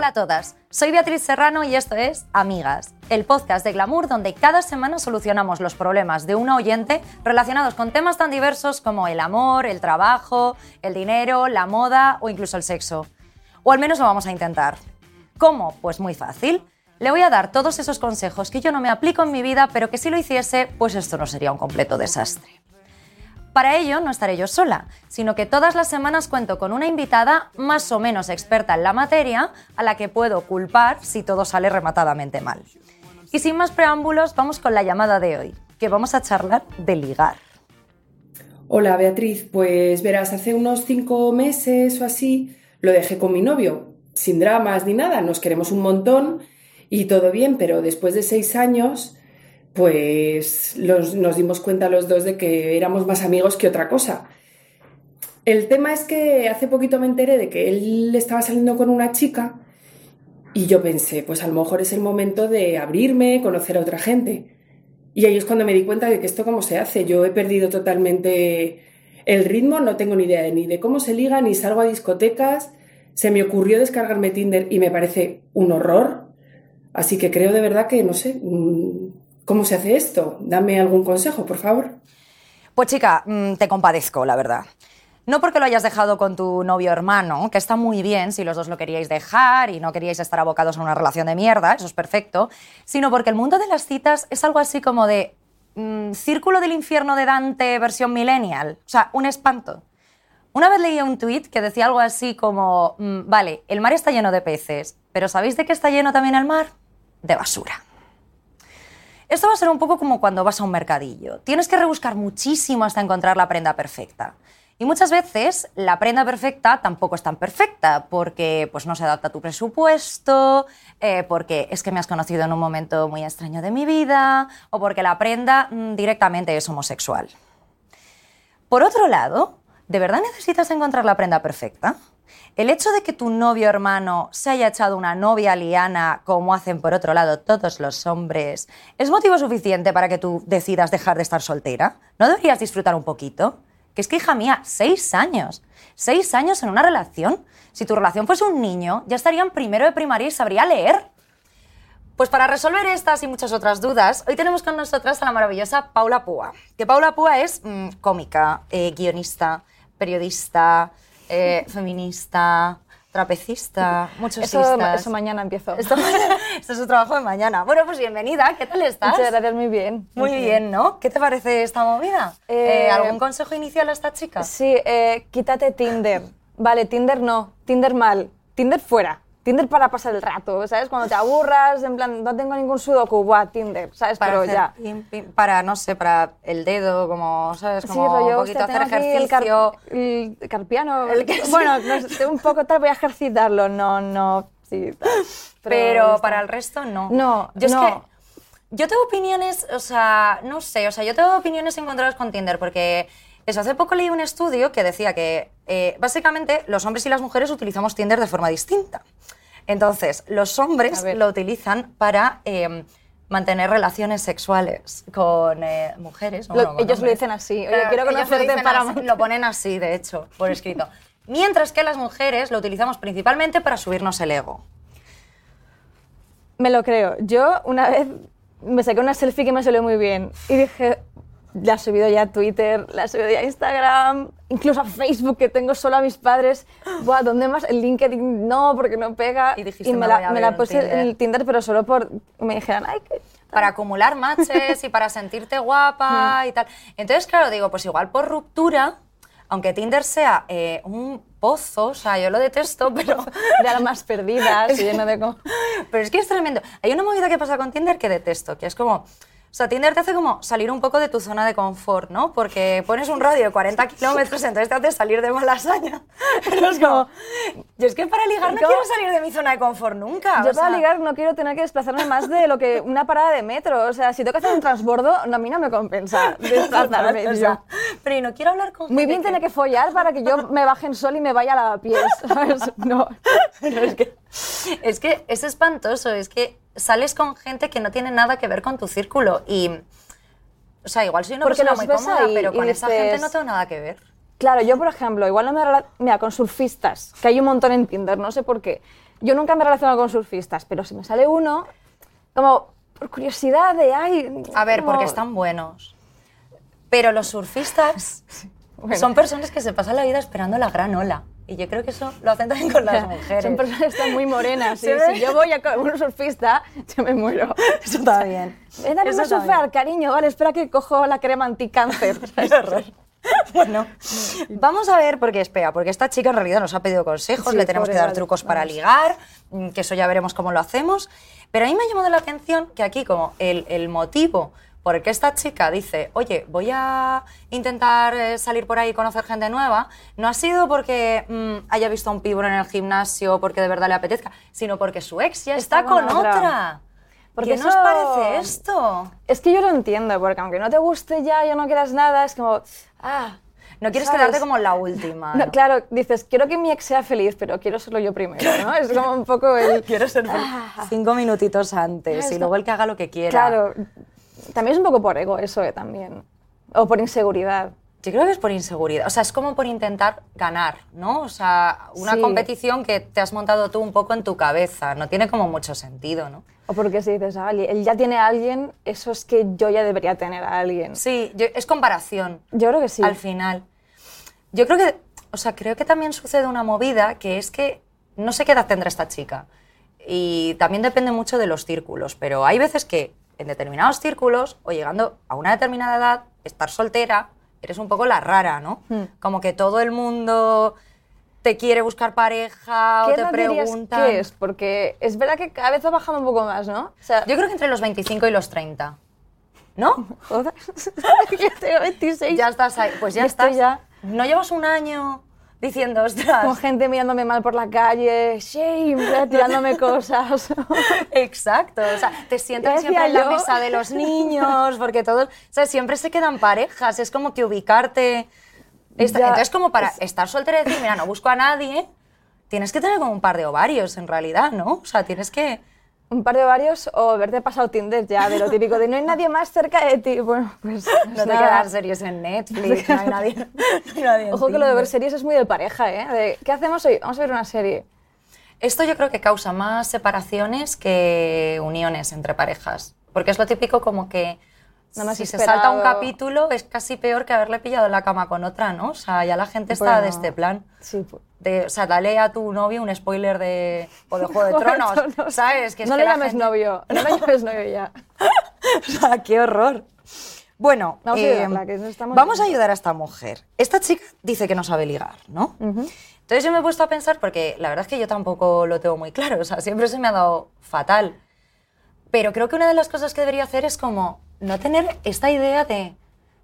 Hola a todas, soy Beatriz Serrano y esto es Amigas, el podcast de Glamour donde cada semana solucionamos los problemas de una oyente relacionados con temas tan diversos como el amor, el trabajo, el dinero, la moda o incluso el sexo. O al menos lo vamos a intentar. ¿Cómo? Pues muy fácil. Le voy a dar todos esos consejos que yo no me aplico en mi vida, pero que si lo hiciese, pues esto no sería un completo desastre. Para ello no estaré yo sola, sino que todas las semanas cuento con una invitada más o menos experta en la materia a la que puedo culpar si todo sale rematadamente mal. Y sin más preámbulos, vamos con la llamada de hoy, que vamos a charlar de ligar. Hola Beatriz, pues verás, hace unos cinco meses o así lo dejé con mi novio, sin dramas ni nada, nos queremos un montón y todo bien, pero después de seis años pues nos dimos cuenta los dos de que éramos más amigos que otra cosa. El tema es que hace poquito me enteré de que él estaba saliendo con una chica y yo pensé, pues a lo mejor es el momento de abrirme, conocer a otra gente. Y ahí es cuando me di cuenta de que esto cómo se hace. Yo he perdido totalmente el ritmo, no tengo ni idea ni de cómo se liga, ni salgo a discotecas. Se me ocurrió descargarme Tinder y me parece un horror. Así que creo de verdad que, no sé, mm, ¿Cómo se hace esto? Dame algún consejo, por favor. Pues chica, mm, te compadezco, la verdad. No porque lo hayas dejado con tu novio hermano, que está muy bien si los dos lo queríais dejar y no queríais estar abocados a una relación de mierda, eso es perfecto, sino porque el mundo de las citas es algo así como de mm, Círculo del infierno de Dante versión millennial, o sea, un espanto. Una vez leí un tuit que decía algo así como, mm, vale, el mar está lleno de peces, pero ¿sabéis de qué está lleno también el mar? De basura. Esto va a ser un poco como cuando vas a un mercadillo. Tienes que rebuscar muchísimo hasta encontrar la prenda perfecta. Y muchas veces la prenda perfecta tampoco es tan perfecta porque pues, no se adapta a tu presupuesto, eh, porque es que me has conocido en un momento muy extraño de mi vida o porque la prenda mm, directamente es homosexual. Por otro lado, ¿de verdad necesitas encontrar la prenda perfecta? El hecho de que tu novio hermano se haya echado una novia liana, como hacen por otro lado todos los hombres, ¿es motivo suficiente para que tú decidas dejar de estar soltera? ¿No deberías disfrutar un poquito? Que es que, hija mía, seis años. Seis años en una relación. Si tu relación fuese un niño, ya estaría en primero de primaria y sabría leer. Pues para resolver estas y muchas otras dudas, hoy tenemos con nosotras a la maravillosa Paula Púa. Que Paula Púa es mm, cómica, eh, guionista, periodista, eh, feminista, trapecista, muchos eso, eso mañana empiezo. Esto, esto, es su trabajo de mañana. Bueno, pues bienvenida, ¿qué tal estás? Muchas gracias, muy bien. Muy, bien. ¿no? ¿Qué te parece esta movida? Eh, eh, ¿Algún consejo inicial a esta chica? Sí, quítate Tinder. Vale, Tinder no, Tinder mal, Tinder fuera. Tinder para pasar el rato, ¿sabes? Cuando te aburras, en plan, no tengo ningún sudoku, buah, Tinder, ¿sabes? Para Pero ya. para, no sé, para el dedo, como, ¿sabes? Como sí, rollo, un poquito hacer ejercicio. El, carpiano. El que, bueno, un poco tal, voy a ejercitarlo, no, no, sí. Pero, para el resto, no. No, yo no. Es que, yo tengo opiniones, o sea, no sé, o sea, yo tengo opiniones encontradas con Tinder porque eso, hace poco leí un estudio que decía que eh, básicamente los hombres y las mujeres utilizamos Tinder de forma distinta. Entonces, los hombres lo utilizan para em, mantener relaciones sexuales con eh, mujeres. ellos lo dicen así. Oye, quiero conocerte para... lo ponen así, de hecho, por escrito. Mientras que las mujeres lo utilizamos principalmente para subirnos el ego. Me lo creo. Yo una vez me saqué una selfie que me salió muy bien y dije, la he subido ya a Twitter, la he subido ya a Instagram, incluso a Facebook, que tengo solo a mis padres. Buah, ¿dónde más? El LinkedIn no, porque no pega. Y, dijiste, me, la, me la puse en el Tinder, pero solo por... Me dijeron, ay, qué... Para acumular matches y para sentirte guapa y tal. Entonces, claro, digo, pues igual por ruptura, aunque Tinder sea eh, un pozo, o sea, yo lo detesto, pero... De almas perdidas, lleno de... Pero es que es tremendo. Hay una movida que pasa con Tinder que detesto, que es como O sea, Tinder te hace como salir un poco de tu zona de confort, ¿no? Porque pones un radio de 40 kilómetros, entonces te hace salir de malasaña. Es como, yo es que para ligar no quiero salir de mi zona de confort nunca. Yo o sea, para ligar no quiero tener que desplazarme más de lo que una parada de metro. O sea, si tengo que hacer un transbordo, no, a mí no me compensa desplazarme. o sea, pero y no quiero hablar con Muy bien tener que follar para que yo me baje en sol y me vaya a lavapiés. ¿sabes? No. Es que, es que es espantoso, es que sales con gente que no tiene nada que ver con tu círculo y, o sea, igual soy una Porque persona muy cómoda, ahí pero con esa gente no tengo nada que ver. Claro, yo por ejemplo, igual no me Mira, con surfistas, que hay un montón en Tinder, no sé por qué. Yo nunca me he relacionado con surfistas, pero si me sale uno, como por curiosidad de, ay... A ver, como- porque están buenos. Pero los surfistas Bueno. son personas que se pasan la vida esperando la gran ola. Y yo creo que eso lo hacen también con las mujeres. Son personas que están muy morenas. Sí. si yo voy a un surfista, yo me muero. Eso está bien. Ven a surfear, cariño. Vale, espera que cojo la crema anticáncer. Qué horror. Bueno, vamos a ver, porque espera, porque esta chica en realidad nos ha pedido consejos, Sí, le tenemos que dar trucos para ligar, mm, que eso ya veremos cómo lo hacemos. Pero a mí me ha llamado la atención que aquí, como el, el motivo por el que esta chica dice, oye, voy a intentar eh, salir por ahí y conocer gente nueva, no ha sido porque mm, haya visto a un pibón en el gimnasio, porque de verdad le apetezca, sino porque su ex ya está, Está con con otra. otra. Porque ¿Qué nos eso- parece esto? Es que yo lo entiendo, porque aunque no te guste ya, ya no quieras nada, es como, ah, No quieres ¿sabes? quedarte como la última. No, ¿no? claro, dices, quiero que mi ex sea feliz, pero quiero serlo yo primero, ¿no? Es como un poco el... Quiero ser feliz. Cinco minutitos antes Ah, y luego el que haga lo que quiera. Claro, también es un poco por ego eso, eh, también. O por inseguridad. Yo creo que es por inseguridad. O sea, es como por intentar ganar, ¿no? O sea, una Sí. competición que te has montado tú un poco en tu cabeza. No tiene como mucho sentido, ¿no? O porque si dices, ah, él ya tiene a alguien, eso es que yo ya debería tener a alguien. Sí, yo- es comparación. Yo creo que sí. Al final. Yo creo que, o sea, creo que también sucede una movida que es que no sé qué edad tendrá esta chica. Y también depende mucho de los círculos, pero hay veces que en determinados círculos o llegando a una determinada edad, estar soltera, eres un poco la rara, ¿no? Hmm. Como que todo el mundo te quiere buscar pareja o ¿Qué te edad preguntan. que es? Porque es verdad que cada vez ha bajado un poco más, ¿no? O sea, Yo creo que entre los 25 y los 30. ¿No? joder, yo tengo 26. ya estás ahí. Pues ya estás. ya. No llevas un año diciendo, ostras. Con gente mirándome mal por la calle, shame, tirándome cosas. Exacto, o sea, te sientas siempre en la yo. mesa de los niños, porque todos, o sea, siempre se quedan parejas, es como que ubicarte. esta- entonces, como para es- estar soltera y decir, mira, no busco a nadie, tienes que tener como un par de ovarios en realidad, ¿no? O sea, tienes que. Un par de varios o verte pasado Tinder ya, de lo típico de no hay nadie más cerca de ti. Bueno, pues, No pues te nada. quedas series en Netflix, no hay nadie. no hay nadie en Ojo que lo de ver series es muy de pareja, ¿eh? De, ¿Qué hacemos hoy? Vamos a ver una serie. Esto yo creo que causa más separaciones que uniones entre parejas. Porque es lo típico como que No me has si se salta un capítulo es casi peor que haberle pillado en la cama con otra, ¿no? O sea, ya la gente está de este plan. Sí, pu- De, o sea, dale a tu novio un spoiler de, o de Juego de Tronos, Tronos. ¿sabes? Que es no que le la llames gente- novio, no le llames novio ya. O sea, qué horror. Bueno, Vamos a ayudarla, que estamos- vamos a ayudar a esta mujer. Esta chica dice que no sabe ligar, ¿no? Entonces yo me he puesto a pensar, porque la verdad es que yo tampoco lo tengo muy claro, o sea, siempre se me ha dado fatal. Pero creo que una de las cosas que debería hacer es como no tener esta idea de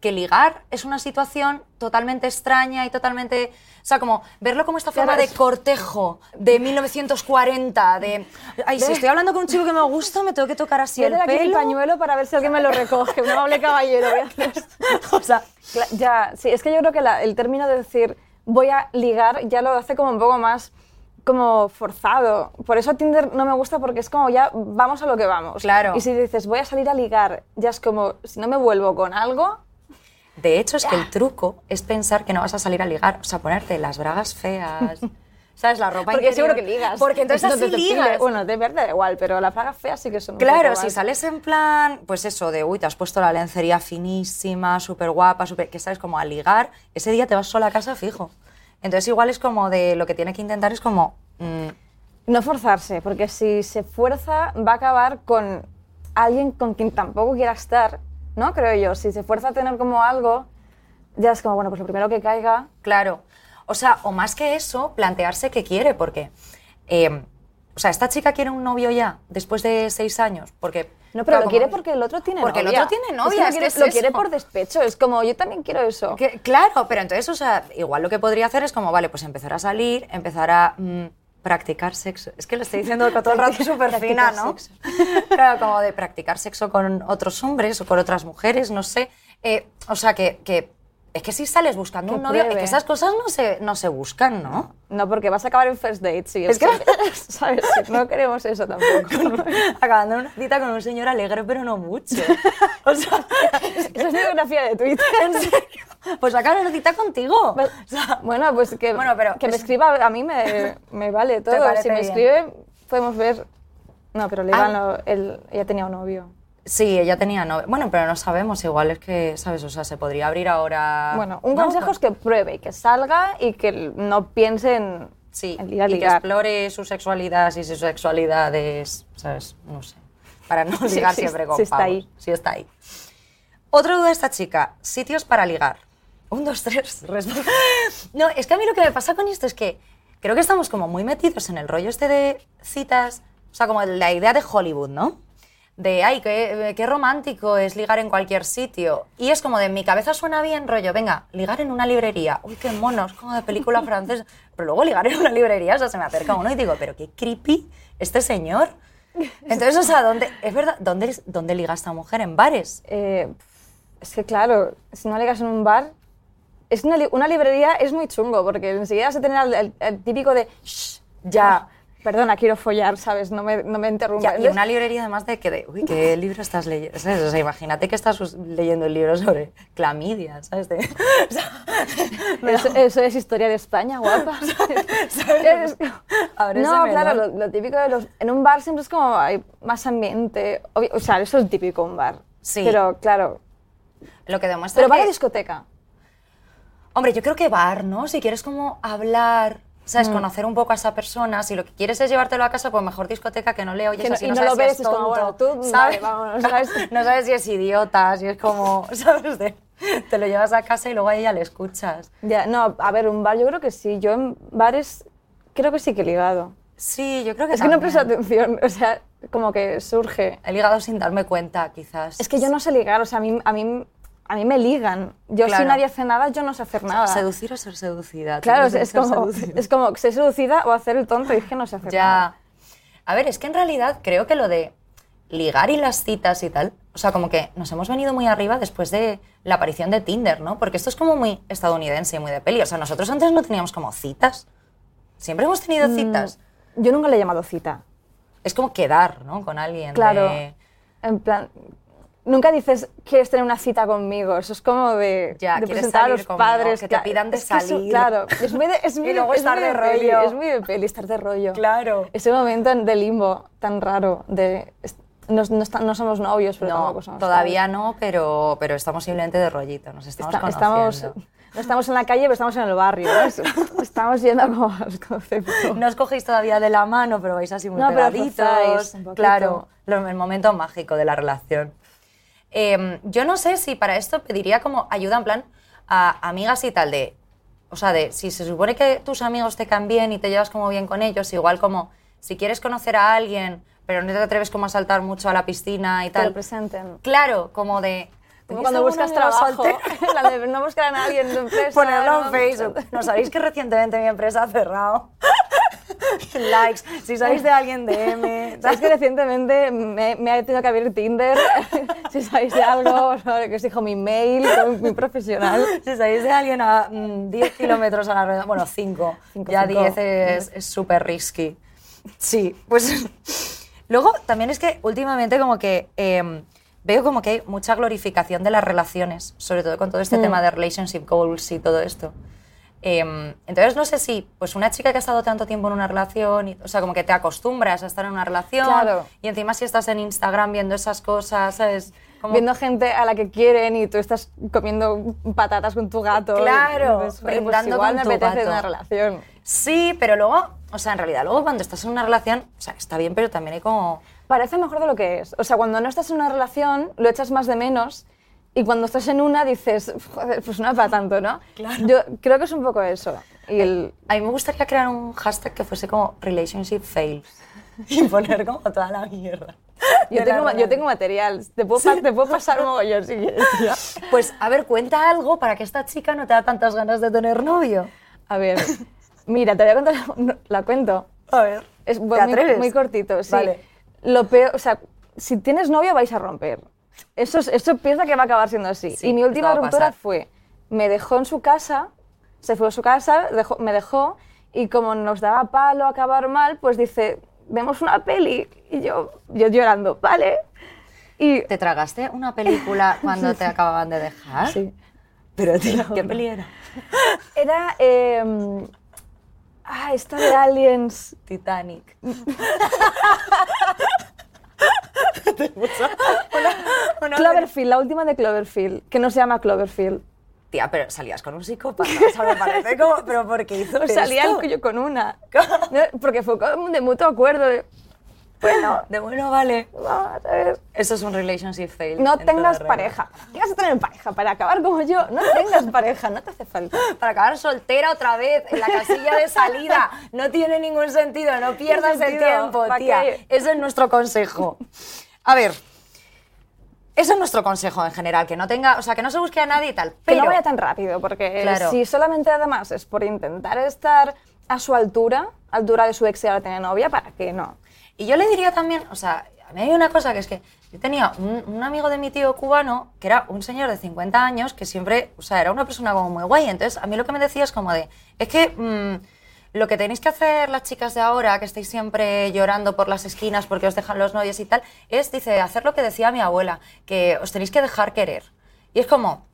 que ligar es una situación totalmente extraña y totalmente... O sea, como verlo como esta forma de cortejo de 1940, de... Ay, si estoy hablando con un chico que me gusta, me tengo que tocar así el pelo. pañuelo para ver si alguien me lo recoge. Un amable caballero. O sea, Ya, sí, es que yo creo que la- el término de decir voy a ligar ya lo hace como un poco más como forzado. Por eso Tinder no me gusta porque es como ya vamos a lo que vamos. Claro. Y si dices voy a salir a ligar, ya es como si no me vuelvo con algo, De hecho, es que el truco es pensar que no vas a salir a ligar, o sea, ponerte las bragas feas, ¿sabes? La ropa porque interior. seguro que ligas. Porque entonces así ligas. Bueno, de verdad da igual, pero las plagas feas sí que son Claro, si sales en plan, pues eso, de uy, te has puesto la lencería finísima, súper guapa, súper, que sabes, como a ligar, ese día te vas sola a casa fijo. Entonces igual es como de lo que tiene que intentar es como, mm, No forzarse, porque si se fuerza va a acabar con alguien con quien tampoco quiera estar, ¿no? Creo yo. Si se fuerza a tener como algo, ya es como, bueno, pues lo primero que caiga. claro. O sea, o más que eso, plantearse qué quiere, porque, eh, o sea, esta chica quiere un novio ya, después de seis años, porque No, pero Claro, lo quiere porque el otro tiene Porque el novia. otro tiene Es que novia, lo es quiere, que es lo quiere eso. por despecho. Es como, yo también quiero eso. Que- claro, pero entonces, o sea, igual lo que podría hacer es como, vale, pues empezar a salir, empezar a mm, practicar sexo. Es que lo estoy diciendo todo el rato súper fina, ¿no? sexo. claro, como de practicar sexo con otros hombres o con otras mujeres, no sé. Eh, o sea, que, que es que si sales buscando Que un novio, es pruebe. que esas cosas no se, no se buscan, ¿no? No, porque vas a acabar en first date. Sí, Es es que- ¿sabes? No queremos eso tampoco. Acabando una cita con un señor alegre, pero no mucho. O sea, Esa es biografía de Twitter. ¿en serio? Pues sacar una cita contigo. Sea, Bueno, pues que, Bueno, pero que me es- escriba, a mí me, me vale todo. Si me bien. escribe, podemos ver. No, pero legal Ah. ya tenía un novio. Sí, ella tenía novio. Bueno, pero no sabemos, igual es que, ¿sabes? O sea, se podría abrir ahora. Bueno, un ¿no? consejo es que pruebe y que salga y que no piense en, Sí, en y que explore su sexualidad, si su sexualidad es, ¿sabes? No sé. Para no Sí, ligar sí, siempre con sí está ahí. Sí está ahí. Otra duda de esta chica, sitios para ligar. Un, dos, tres. No, es que a mí lo que me pasa con esto es que creo que estamos como muy metidos en el rollo este de citas, o sea, como la idea de Hollywood, ¿no? De, ay, qué, qué romántico es ligar en cualquier sitio. Y es como de, mi cabeza suena bien, rollo, venga, ligar en una librería. Uy, qué monos, como de película francesa. Pero luego ligar en una librería, o sea, se me acerca uno y digo, pero qué creepy este señor. Entonces, o sea, ¿dónde, es verdad, ¿dónde, ¿dónde liga esta mujer? ¿En bares? Eh, es que claro, si no ligas en un bar, es una, una librería es muy chungo porque enseguida vas a tener el- el típico de "Shh, ya, perdona, quiero follar, ¿sabes? No me, no me interrumpas. Y una librería además de que, de, uy, ¿qué libro estás leyendo? ¿Sabes? O sea, imagínate que estás leyendo un libro sobre clamidia, ¿sabes? De- o sea, eso, eso es historia de España, guapa. No, claro, lo, lo típico de los... En un bar siempre es como hay más ambiente. obvio- o sea, eso es típico un bar. Sí. Pero claro, Lo que demuestra pero que... a discoteca. Hombre, yo creo que bar, ¿no? Si quieres como hablar, Mm. ¿sabes? Conocer un poco a esa persona. Si lo que quieres es llevártelo a casa, pues mejor discoteca que no le oyes Que no- así, y no sabes lo si ves, es como, tonto, bueno, tú, ¿sabes? vale, vámonos, ¿sabes? no sabes si es idiota, si es como, ¿sabes? De- te lo llevas a casa y luego a ella le escuchas. Ya, no, a ver, un bar yo creo que sí. Yo en bares creo que sí que he ligado. Sí, yo creo que Es que no también. presto atención, o sea, como que surge. He ligado sin darme cuenta, quizás. Es que yo no sé ligar, o sea, a mí, a mí, a mí me ligan. Yo Claro. si nadie hace nada, yo no sé hacer nada. Seducir o ser seducida. Claro, es, ser como, es como ser seducida o hacer el tonto y es que no sé hacer nada. Ya. A ver, es que en realidad creo que lo de ligar y las citas y tal, o sea, como que nos hemos venido muy arriba después de la aparición de Tinder, ¿no? Porque esto es como muy estadounidense y muy de peli. O sea, nosotros antes no teníamos como citas. Siempre hemos tenido citas. Yo nunca le he llamado cita. Es como quedar, ¿no? Con alguien. Claro. de- En plan, nunca dices, ¿quieres tener una cita conmigo? Eso es como de, Ya, de ¿quieres presentar a salir los conmigo? padres. Que te pidan de es que eso- salir. claro, es muy de, es muy Y luego es estar muy de peli, rollo. es muy de peli, estar de rollo. Claro. Ese momento de limbo tan raro de... No, no está- no somos novios, pero No, tampoco somos todavía padres. no, pero, pero estamos simplemente de rollito. Nos estamos Está- conociendo. estamos, no estamos en la calle, pero estamos en el barrio. estamos yendo como al concepto. No os cogéis todavía de la mano, pero vais así muy No, pero pegaditos. poquito. claro, el momento mágico de la relación. Eh, yo no sé si para esto pediría como ayuda en plan a amigas y tal de... O sea, de si se supone que tus amigos te caen bien y te llevas como bien con ellos, igual como si quieres conocer a alguien, pero no te atreves como a saltar mucho a la piscina y Que lo tal. presenten. Claro, como de... Como ¿tenéis cuando buscas trabajo, la de no buscar a nadie en tu empresa. Ponerlo en. Facebook. ¿No sabéis que recientemente mi empresa ha cerrado? Likes. Si sabéis de alguien, DM. Sabes que recientemente me, me ha tenido que abrir Tinder. si sabéis de algo, que os dijo mi mail, muy, profesional. Si sabéis de alguien a mm, 10 kilómetros a la redonda, bueno, 5, Cinco, ya cinco. 10 es súper risky. Sí, pues luego también es que últimamente como que em, veo como que hay mucha glorificación de las relaciones, sobre todo con todo este tema de relationship goals y todo esto. Em, entonces no sé si pues una chica que ha estado tanto tiempo en una relación, y- o sea, como que te acostumbras a estar en una relación Claro. y encima si estás en Instagram viendo esas cosas, ¿sabes? Como- Viendo gente a la que quieren y tú estás comiendo patatas con tu gato. Claro, y dices, "Joder, pues brindando igual con me tu apetece gato". una relación. Sí, pero luego, o sea, en realidad, luego cuando estás en una relación, o sea, está bien, pero también hay como... Parece mejor de lo que es. O sea, cuando no estás en una relación, lo echas más de menos. Y cuando estás en una, dices, joder, pues no es para tanto, ¿no? Claro. Yo creo que es un poco eso. Y el, A mí me gustaría crear un hashtag que fuese como relationship fails. y poner como toda la mierda. Yo tengo, la yo tengo material, te puedo, pa- te puedo pasar un mogollón si quieres. Pues, a ver, cuenta algo para que esta chica no te da tantas ganas de tener novio. A ver, mira, te voy a contar, no, la cuento. A ver. Es ¿Te muy, atreves? muy cortito, sí. Vale. Lo peor, o sea, si tienes novio vais a romper. Eso, es- eso piensa que va a acabar siendo así. Sí, y mi última ruptura fue, me dejó en su casa, se fue a su casa, dejó- me dejó y como nos daba palo acabar mal, pues dice, vemos una peli. Y yo, yo llorando, vale. Y ¿Te tragaste una película cuando te acababan de dejar? sí. Pero, tío, ¿qué peli era? Era, eh, ah, esta de Aliens. Titanic. Cloverfield, la última de Cloverfield, que no se llama Cloverfield. Tía, pero salías con un psicópata. O sea, me parece como... ¿Pero por qué hizo Salía esto? el- yo con una. No, porque fue de mutuo acuerdo. de, bueno, De bueno, vale. vamos a ver. Eso es un relationship fail. No tengas pareja. ¿Qué vas a tener pareja? Para acabar como yo. No tengas pareja, no te hace falta. Para acabar soltera otra vez en la casilla de salida. No tiene ningún sentido, no pierdas el tiempo, ¿Para tía. Ese es nuestro consejo. A ver, ese es nuestro consejo en general, que no tenga, o sea, que no se busque a nadie y tal. Que Pero no vaya tan rápido, porque Claro. si solamente además es por intentar estar a su altura, altura de su ex y ahora tiene novia, ¿para qué no? Y yo le diría también, o sea, a mí hay una cosa que es que yo tenía un, un amigo de mi tío cubano que era un señor de 50 años que siempre, o sea, era una persona como muy guay. Entonces, a mí lo que me decía es como de, es que mm, lo que tenéis que hacer las chicas de ahora, que estáis siempre llorando por las esquinas porque os dejan los novios y tal, es, dice, hacer lo que decía mi abuela, que os tenéis que dejar querer. Y es como,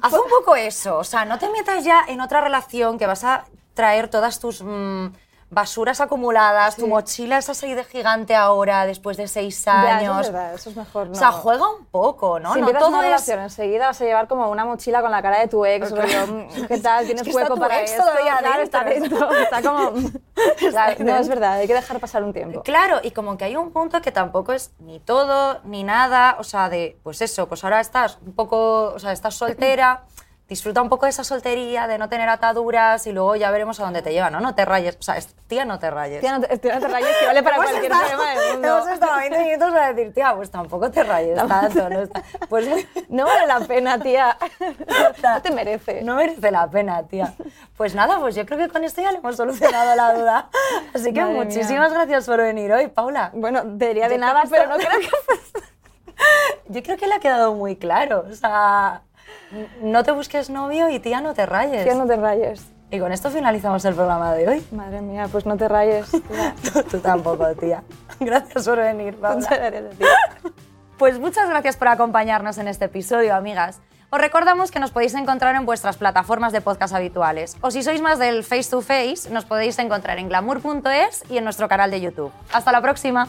Haz un poco eso, o sea, no te metas ya en otra relación que vas a traer todas tus mm, basuras acumuladas, tu mochila es así de gigante ahora, después de seis Ya, eso años. es verdad, eso es mejor. O no. sea, juega un poco, ¿no? si no todo una es... relación, enseguida vas a llevar como una mochila con la cara de tu ex, rollo, mm, ¿qué tal? ¿Tienes que está hueco tu para ex esto? todavía Claro, está dentro. está como... Está no, es verdad, hay que dejar pasar un tiempo. Claro, y como que hay un punto que tampoco es ni todo ni nada, o sea, de, pues eso, pues ahora estás un poco, o sea, estás soltera, disfruta un poco de esa soltería, de no tener ataduras y luego ya veremos a dónde te lleva, ¿no? No te rayes, o sea, es- tía, no te rayes. Tía, no te, tía, no te rayes, que vale para cualquier estado- problema del mundo. Hemos estado 20 minutos a decir, tía, pues tampoco te rayes tanto. No, está- pues No vale la pena, tía. No te merece. no merece la pena, tía. Pues nada, pues yo creo que con esto ya le hemos solucionado la duda. Así que Madre mía. muchísimas gracias por venir hoy, Paula. Bueno, debería de Yo nada, pero no creo que... Yo creo que le ha quedado muy claro. O sea, no te busques novio y tía, no te rayes. Tía, no te rayes. Y con esto finalizamos el programa de hoy. Madre mía, pues no te rayes. tía. Tú, tú tampoco, tía. Gracias por venir, Paula. Muchas gracias a ti. Pues muchas gracias por acompañarnos en este episodio, amigas. Os recordamos que nos podéis encontrar en vuestras plataformas de podcast habituales. O si sois más del face to face, nos podéis encontrar en glamour.es y en nuestro canal de YouTube. Hasta la próxima.